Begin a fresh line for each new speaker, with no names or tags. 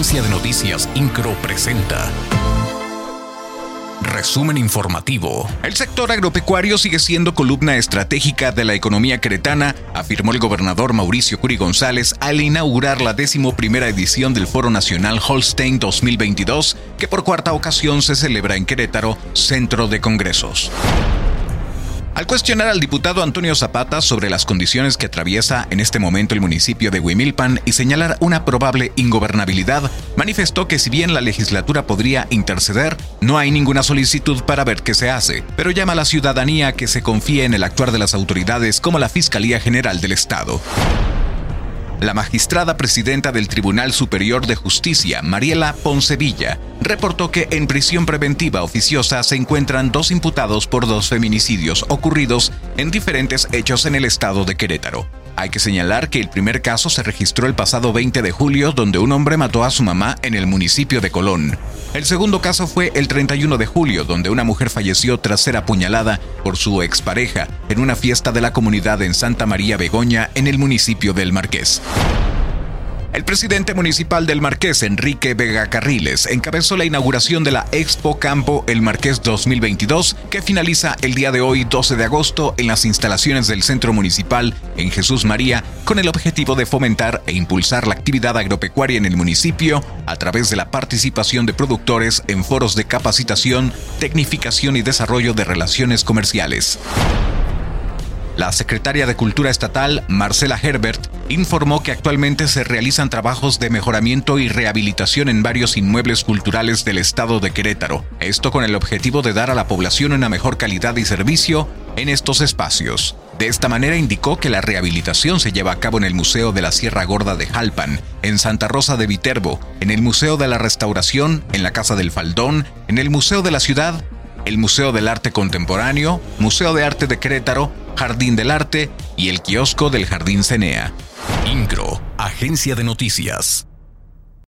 Agencia de Noticias Incro presenta. Resumen informativo. El sector agropecuario sigue siendo columna estratégica de la economía queretana, afirmó el gobernador Mauricio Curi González al inaugurar la décimo primera edición del Foro Nacional Holstein 2022, que por cuarta ocasión se celebra en Querétaro, Centro de Congresos. Al cuestionar al diputado Antonio Zapata sobre las condiciones que atraviesa en este momento el municipio de Huimilpan y señalar una probable ingobernabilidad, manifestó que si bien la legislatura podría interceder, no hay ninguna solicitud para ver qué se hace, pero llama a la ciudadanía que se confíe en el actuar de las autoridades como la Fiscalía General del Estado. La magistrada presidenta del Tribunal Superior de Justicia, Mariela Poncevilla, reportó que en prisión preventiva oficiosa se encuentran dos imputados por dos feminicidios ocurridos en diferentes hechos en el estado de Querétaro. Hay que señalar que el primer caso se registró el pasado 20 de julio donde un hombre mató a su mamá en el municipio de Colón. El segundo caso fue el 31 de julio donde una mujer falleció tras ser apuñalada por su expareja en una fiesta de la comunidad en Santa María Begoña en el municipio del Marqués. El presidente municipal del Marqués, Enrique Vega Carriles, encabezó la inauguración de la Expo Campo El Marqués 2022, que finaliza el día de hoy, 12 de agosto, en las instalaciones del Centro Municipal en Jesús María, con el objetivo de fomentar e impulsar la actividad agropecuaria en el municipio a través de la participación de productores en foros de capacitación, tecnificación y desarrollo de relaciones comerciales. La secretaria de Cultura Estatal, Marcela Herbert, informó que actualmente se realizan trabajos de mejoramiento y rehabilitación en varios inmuebles culturales del estado de Querétaro, esto con el objetivo de dar a la población una mejor calidad y servicio en estos espacios. De esta manera indicó que la rehabilitación se lleva a cabo en el Museo de la Sierra Gorda de Jalpan, en Santa Rosa de Viterbo, en el Museo de la Restauración, en la Casa del Faldón, en el Museo de la Ciudad, el Museo del Arte Contemporáneo, Museo de Arte de Querétaro, Jardín del Arte y el kiosco del Jardín Cenea. Incro, Agencia de Noticias.